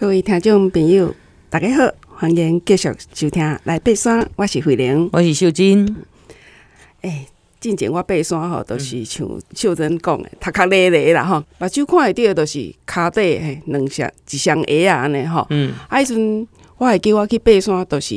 各位听众朋友，大家好，欢迎继续收听《来爬山》，我是慧玲，我是秀珍。诶、欸，进前我爬山吼，都是像秀珍讲的，头壳咧咧啦吼，目睭看会到，都是脚底嘿两双一双鞋啊安尼吼。嗯，啊，迄阵我会叫我去爬山，都是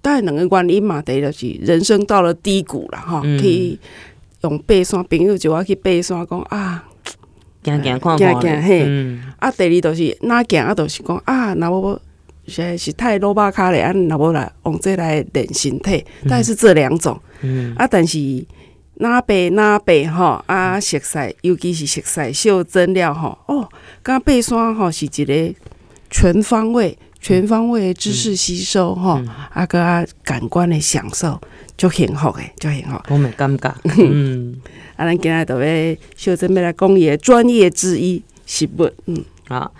当然两个原因嘛，第一就是人生到了低谷了吼，嗯、去用爬山，朋友叫我去爬山，讲啊。行行看看，行嘿。嗯、啊，第二就是哪行啊，就是讲啊，那我现在是太鲁巴卡咧，啊，那我来往这来练身体，大概是这两种。嗯、啊，但是哪爬哪爬吼，啊，熟悉，尤其是熟悉小真了吼。哦，刚爬山吼是一个全方位、全方位的知识吸收吼，嗯、啊，个感官的享受，就幸福诶，就幸福。我没感觉。嗯。啊，咱今日都要秀真要来讲伊的专业之一食物，嗯，啊，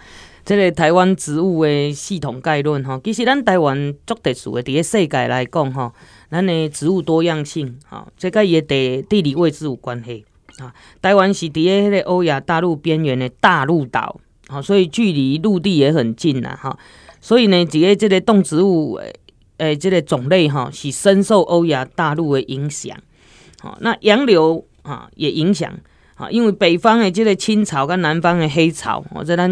这个台湾植物的系统概论哈，其实咱台湾足特殊的，伫个世界来讲哈，咱的植物多样性哈，这个也地地理位置有关系啊。台湾是伫个迄个欧亚大陆边缘的大陆岛，好，所以距离陆地也很近呐，哈。所以呢，几个这个动植物诶诶，这个种类哈，是深受欧亚大陆的影响。好，那洋流。啊，也影响啊，因为北方的这个青草跟南方的黑草，我在咱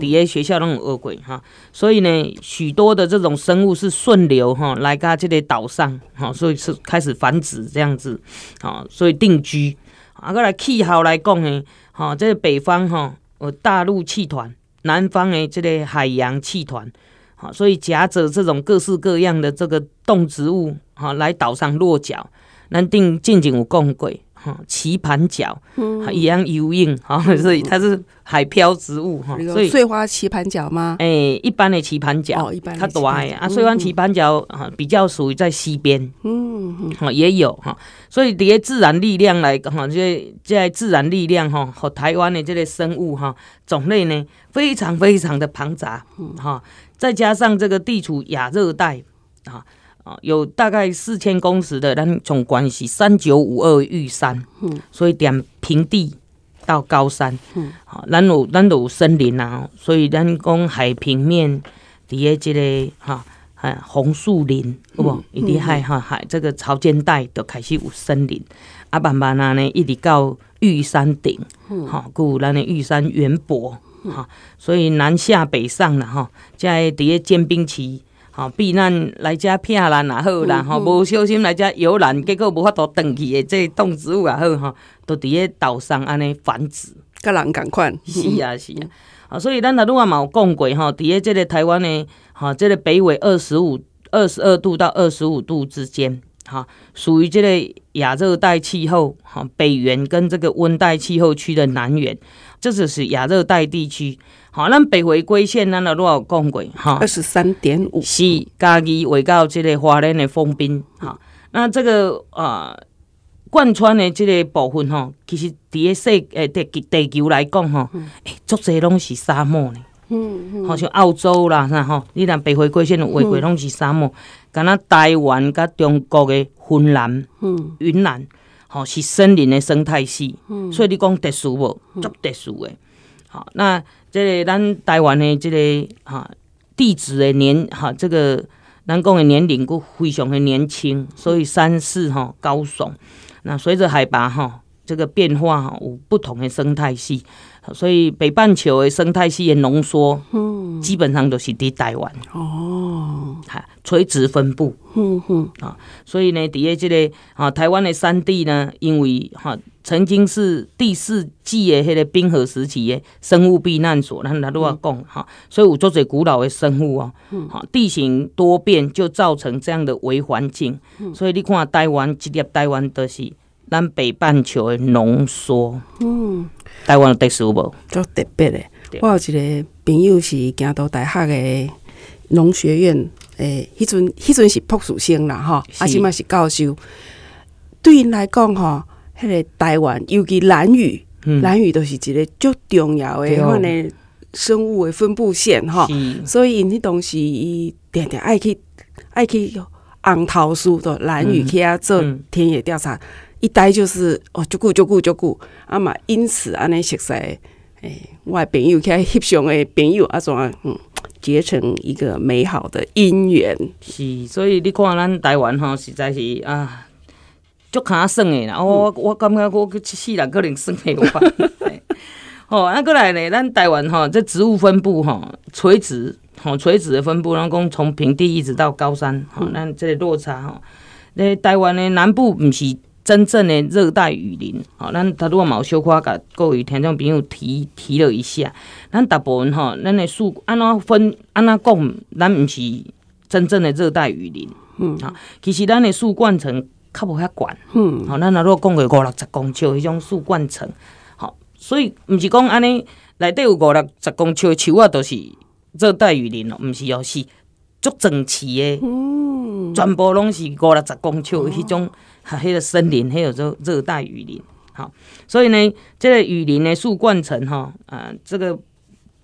底下学校拢有学过哈，所以呢，许多的这种生物是顺流哈来到这个岛上，哈，所以是开始繁殖这样子，啊，所以定居。啊，过来气候来讲呢，哈，这个北方哈有大陆气团，南方的这个海洋气团，啊，所以夹着这种各式各样的这个动植物，哈，来岛上落脚，咱定近景有讲过。哈，棋盘脚，一样游泳，哈，所以它是海漂植物，哈，所以碎花棋盘角吗？哎，一般的棋盘角，哦，一般它多哎啊，碎花棋盘脚哈，比较属于在西边，嗯哈，也有哈，所以这些自然力量来哈，这这自然力量哈和台湾的这个生物哈种类呢，非常非常的庞杂，哈，再加上这个地处亚热带，啊。啊，有大概四千公尺的，咱种关系三九五二玉山，嗯，所以点平地到高山，嗯，好，咱有咱有森林啊，所以咱讲海平面底下这个哈，啊，红树林，好不？一直海哈海这个潮间带都开始有森林，啊，慢慢啊呢一直到玉山顶，嗯，好，故咱的玉山圆柏，哈，所以南下北上了哈，在底下尖兵旗。好避难来遮避难也好啦，吼无小心来遮游览，结果无法度转去的这动植物也好吼，都伫咧岛上安尼繁殖，甲人共款。是啊是啊，啊所以咱若拄仔嘛有讲过吼，伫咧这个台湾的哈，这个北纬二十五、二十二度到二十五度之间，哈，属于这个亚热带气候，哈，北缘跟这个温带气候区的南缘，这就是亚热带地区。好，咱北回归线，咱都有讲过，哈，二十三点五，是家己围到这个华莲的封滨，哈，那这个呃贯穿的这个部分，吼，其实伫个世诶地地球来讲，哈，诶，足侪拢是沙漠呢，嗯嗯，好像澳洲啦，啥吼，你若北回归线画过拢是沙漠，敢若台湾甲中国的芬兰，嗯，云南，吼是森林的生态系，嗯，所以你讲特殊无，足特殊的，好，那。这个咱台湾的这个哈地质的年哈，这个咱讲的年龄佫非常的年轻，所以山势哈高耸。那随着海拔哈这个变化哈，有不同的生态系。所以北半球的生态系的浓缩，嗯，基本上都是伫台湾。哦，哈，垂直分布，嗯哼啊，所以呢，伫个这个啊台湾的山地呢，因为哈曾经是第四纪的迄个冰河时期的生物避难所，咱来都要讲哈，所以有足侪古老的生物哦，哈，地形多变就造成这样的微环境，所以你看台湾，这粒台湾都是。咱北半球的浓缩，嗯，台湾有特殊无？足特别的。我有一个朋友是京都大学的农学院，诶、欸，迄阵迄阵是博士生啦，吼是，啊，即嘛是教授。对因来讲，吼，迄个台湾，尤其蓝屿，蓝屿都是一个足重要的迄款的生物的分布线，吼是。所以因迄当时伊定定爱去爱去红桃树的兰屿去遐做田野调查。嗯嗯一待就是哦，就久就久就久啊嘛，因此安尼熟悉诶，我的朋友起来翕相诶朋友啊，怎啊嗯，结成一个美好的姻缘。是，所以你看咱台湾吼，实在是啊，足卡算诶啦。我、嗯、我感觉我七世人可能算不完。哦，啊，过来呢，咱台湾吼，这植物分布吼，垂直吼，垂直的分布，然后讲从平地一直到高山，吼、嗯，咱这个落差吼，那台湾的南部毋是。真正的热带雨林，吼，咱他如果冇小可甲各位听众朋友提提了一下，咱大部分吼，咱的树安怎分安怎讲，咱毋是真正的热带雨林，嗯，哈，其实咱的树冠层较无遐悬，嗯，好，咱如果讲个五六十公尺迄种树冠层，好，所以毋是讲安尼内底有五六十公尺的树啊，都是热带雨林咯，毋是哦，是足整齐的，嗯，全部拢是五六十公尺的迄种。哈，迄个森林，还有热热带雨林，好，所以呢，这个雨林的树冠层哈，啊，这个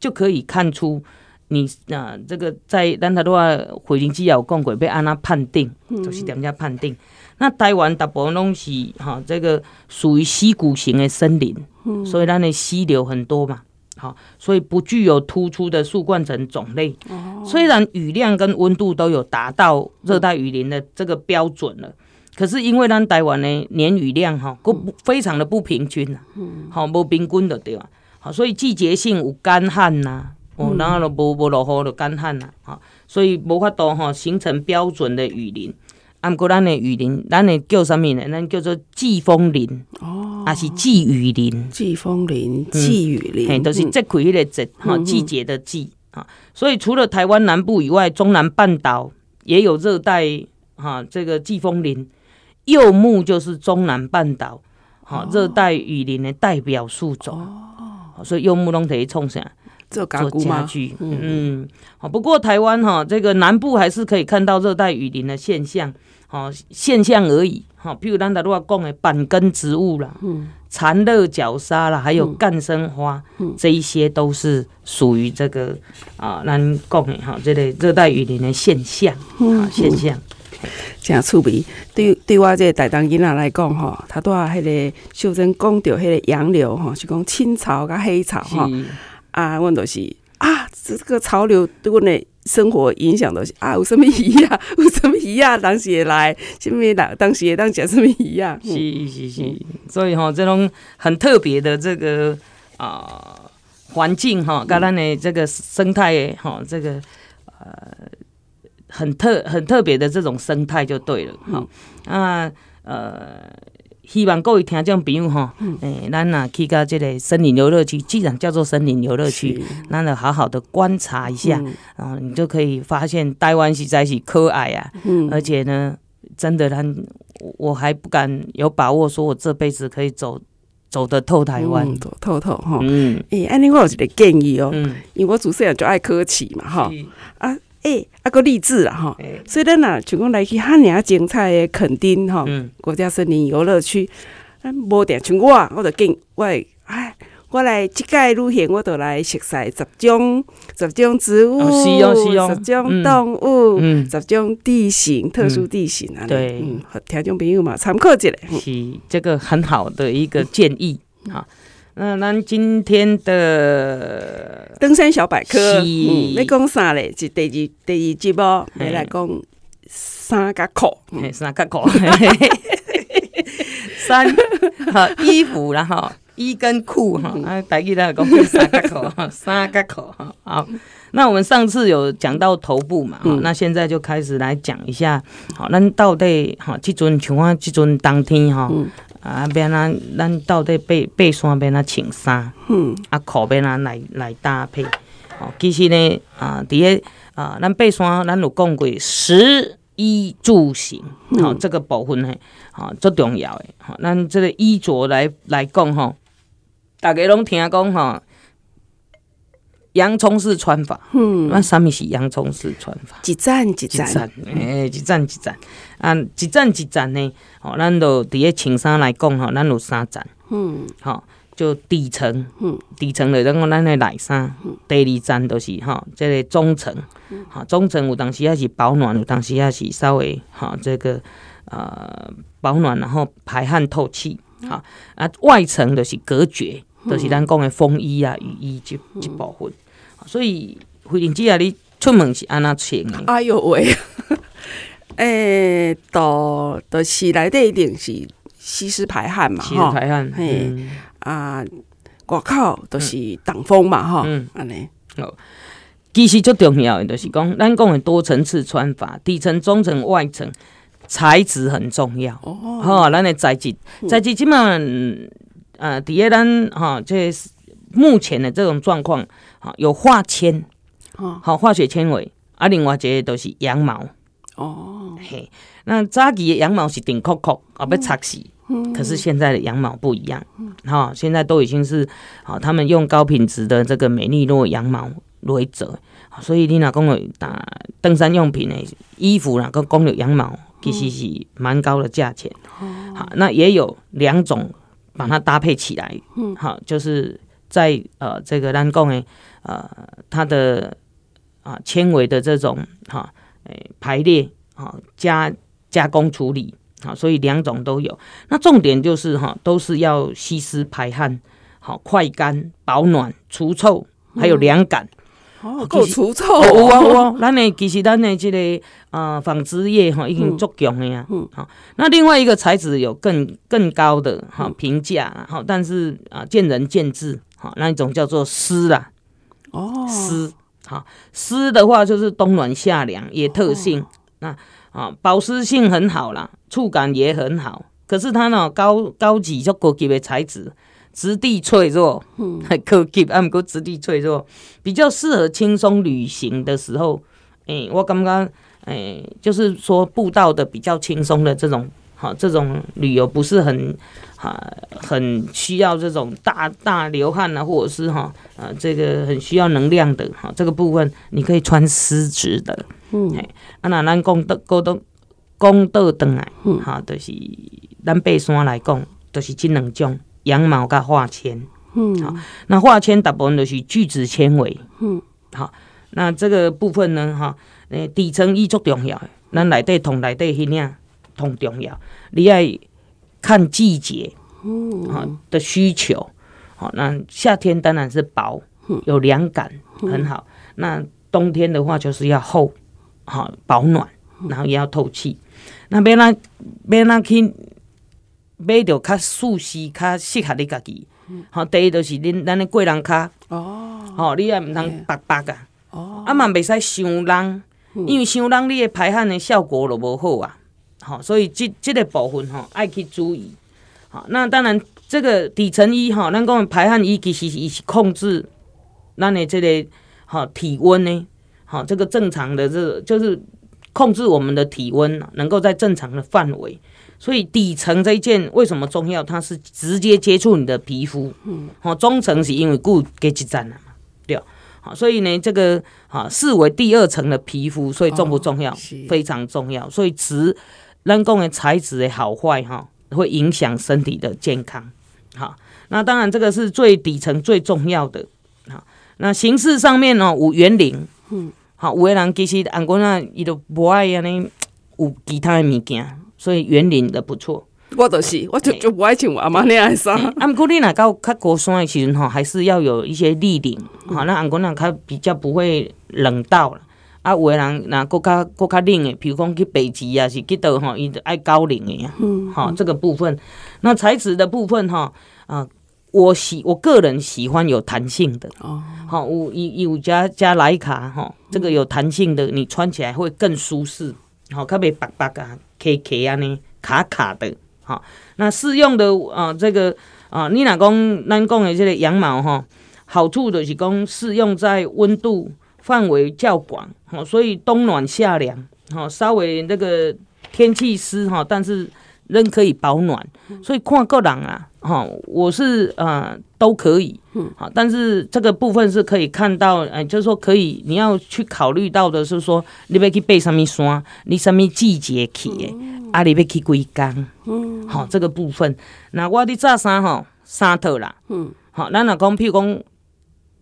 就可以看出你啊，这个在咱台话回林机也有讲过，要安怎判定，就是点样判定。嗯、那台湾大部分拢是哈，这个属于溪谷型的森林，嗯、所以咱的溪流很多嘛，好，所以不具有突出的树冠层种类。哦、虽然雨量跟温度都有达到热带雨林的这个标准了。可是因为咱台湾的年雨量哈，不非常的不平均呐，好无平均的对吧？好，所以季节性有干旱呐，哦，然后就无无落雨就干旱呐，好，所以无法度哈形成标准的雨林。啊，毋过咱的雨林，咱的叫啥物呢？咱叫做季风林哦，还是季雨林？季风林、季雨林，嘿，都是节气迄个节哈季节的季啊。所以除了台湾南部以外，中南半岛也有热带哈这个季风林。柚木就是中南半岛好热带雨林的代表树种哦，所以柚木拢可以冲啥做家具。嗯，好。不过台湾哈这个南部还是可以看到热带雨林的现象，好现象而已。吼，譬如咱在路讲的板根植物啦，嗯，缠络角鲨啦，还有干生花，嗯这一些都是属于这个啊，咱讲的哈这个热带雨林的现象啊现象。真趣味，对对我这个台东囡仔来讲吼，他都啊迄个秀珍讲到迄个杨柳吼，是讲青草甲黑草吼是啊，阮都是啊，这个潮流对阮的生活影响都是啊，有什么鱼啊，有什么鱼啊，当时也来，什么当当时也当食什么鱼啊，是是是，嗯、所以吼，这种很特别的这个啊环境哈，甲咱的这个生态哈，这个呃。很特很特别的这种生态就对了，哈、嗯、啊呃，希望各位听众朋友哈，诶、嗯，咱若去到这个森林游乐区，既然叫做森林游乐区，咱就好好的观察一下，嗯、然后你就可以发现台湾实在是可爱啊，嗯、而且呢，真的，咱我还不敢有把握说我这辈子可以走走得透台湾，嗯、走透透哈，嗯，诶、欸，安尼我有一个建议哦，嗯、因为我主持人就爱科技嘛，哈是。啊。诶、欸，啊个励志啦吼，欸、所以咱呐像讲来去汉尔精彩的垦丁吼，嗯、国家森林游乐区，咱无定像我，我就建我哎，我来即届旅行，我就来熟悉十种十种植物，哦是哦是哦、十种动物，嗯嗯、十种地形，特殊地形啊，对，嗯，听众朋友嘛参考一下，是这个很好的一个建议哈。嗯那咱今天的登山小百科，是嗯，要讲啥嘞？是第二第二节目，你来讲三角裤，三角裤，三好衣服，然后衣跟裤哈，啊，大家来讲三角裤，三角裤哈。好，那我们上次有讲到头部嘛，嗯、那现在就开始来讲一下，好，咱到底哈，这阵像我这阵冬天哈。嗯啊，变啊咱到底爬爬山变哪穿衫？嗯，啊，裤变哪来来搭配？哦，其实呢，啊，伫个啊，咱爬山咱有讲过食衣住行，好、嗯哦，这个部分呢，吼、哦，最重要诶。吼、哦，咱即个衣着来来讲吼，大家拢听讲吼。洋葱式穿法，嗯，那啥物是洋葱式穿法？一站一站，诶、欸，一站一站，啊，一站一站呢？哦，咱就伫个穿衫来讲吼，咱有三站，嗯，好，就底层，嗯，底层的，咱讲咱的内衫，第二站都是哈，这个中层，哈，中层有当时也是保暖，有当时也是稍微哈，这个呃保暖，然后排汗透气，好，啊，外层就是隔绝，都、就是咱讲的风衣啊、雨衣这这部分。所以，飞行机啊，你出门是安那穿的？哎呦喂！诶、欸，都都是内底一定是吸湿排汗嘛，吸湿排汗。嘿、嗯、啊，外口都是挡风嘛，哈、嗯，安尼。好，其实最重要的就是讲，咱讲的多层次穿法，底层、中层、外层，材质很重要。哦，好，咱的材质，材质基本上，呃，底下咱哈，这目前的这种状况，好，有化纤，好，化学纤维，啊，另外一些都是羊毛。哦，嘿，那早期的羊毛是顶扣扣啊，被擦死。可是现在的羊毛不一样，哈，现在都已经是好，他们用高品质的这个美利诺羊毛为主，所以你若讲有打登山用品的衣服啦，跟公有羊毛其实是蛮高的价钱。好，那也有两种把它搭配起来，好，就是在呃这个咱讲的呃它的啊纤维的这种哈。排列啊，加加工处理啊，所以两种都有。那重点就是哈，都是要吸湿排汗，好快干、保暖、除臭，还有凉感。哦，够除臭哦哦。咱呢，其实咱的这个啊纺织业哈，已经足强的呀。嗯。好，那另外一个材质有更更高的哈评价，好，但是啊见仁见智。好，那一种叫做丝啦。哦。丝。好，丝的话就是冬暖夏凉，也特性。那啊，保湿性很好啦，触感也很好。可是它呢，高高级就高级的材质，质地脆弱，嗯，高级啊，不过质地脆弱，比较适合轻松旅行的时候。诶、欸，我刚刚诶，就是说步道的比较轻松的这种，好，这种旅游不是很。啊，很需要这种大大流汗啊，或者是哈，呃，这个很需要能量的哈，这个部分你可以穿丝质的，嗯，啊，那咱讲到讲到讲到转来，嗯，哈，就是咱爬山来讲，就是这两种羊毛跟化纤，嗯，好，那化纤大部分都是聚酯纤维，嗯，好，那这个部分呢，哈，诶，底层衣足重要，咱内底同内底迄领同重要，你爱。看季节，好的需求，好，那夏天当然是薄，有凉感，很好。那冬天的话就是要厚，好保暖，然后也要透气。那要哪要哪去买到较舒适、较适合你家己。好，第一就是恁咱的贵人卡哦，好，你也毋通白白啊，哦，啊嘛袂使伤冷，因为伤冷你的排汗的效果就无好啊。好，所以这这个部分哈，爱去注意。好，那当然这个底层衣哈，咱讲排汗衣其实是是控制咱的这个好体温呢。好，这个正常的这个就是控制我们的体温，能够在正常的范围。所以底层这一件为什么重要？它是直接接触你的皮肤。嗯。好，中层是因为固给几站了嘛，对。好，所以呢，这个啊视为第二层的皮肤，所以重不重要？哦、非常重要。所以值。咱讲的材质的好坏哈，会影响身体的健康。好，那当然这个是最底层最重要的。好，那形式上面呢，有圆领。嗯，好，有的人其实按过那伊都不爱安尼有其他的物件，所以圆领的不错。我就是，我就就不爱穿阿妈那样衫。啊，毋过你若到较高山的时阵吼，还是要有一些立领。好，那按过那较比较不会冷到了。啊，有的人那更较更较冷的，比如讲去北极啊，是去倒吼，伊爱高领的呀。嗯，好，这个部分，那材质的部分吼，啊，我喜我个人喜欢有弹性的。哦，好，有有有加加莱卡哈，这个有弹性的，你穿起来会更舒适。好，较袂白白啊，K K 啊呢，卡卡的。好，那适用的啊，这个啊，你若讲咱讲的这个羊毛哈，好处就是讲适用在温度。范围较广，好，所以冬暖夏凉，好，稍微那个天气湿哈，但是仍可以保暖，所以看个人啊，哈，我是呃都可以，嗯。好，但是这个部分是可以看到，哎，就是说可以，你要去考虑到的是说，你要去爬什么山，你什么季节去的，啊，你要去几天，嗯，好，这个部分，那我的炸衫哈，三套啦，嗯，好，咱若讲譬如讲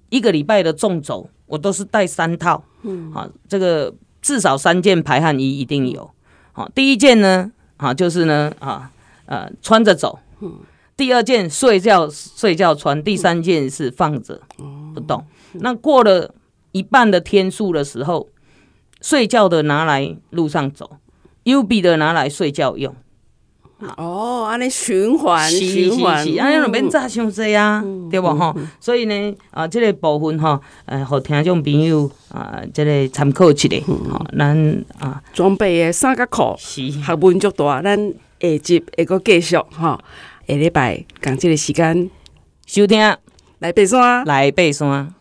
一个礼拜的重走。我都是带三套，嗯，好，这个至少三件排汗衣一定有，好，第一件呢，啊，就是呢，啊，呃，穿着走，嗯，第二件睡觉睡觉穿，第三件是放着不动。那过了一半的天数的时候，睡觉的拿来路上走，右臂的拿来睡觉用。哦，安尼循环循环，安尼就免早伤济啊，对无吼？所以呢，啊，即个部分吼，呃，互听众朋友啊，即个参考一下，吼，咱啊，装备的衫甲裤，学问足大，咱下集会阁继续吼，下礼拜共即个时间收听，来爬山，来爬山。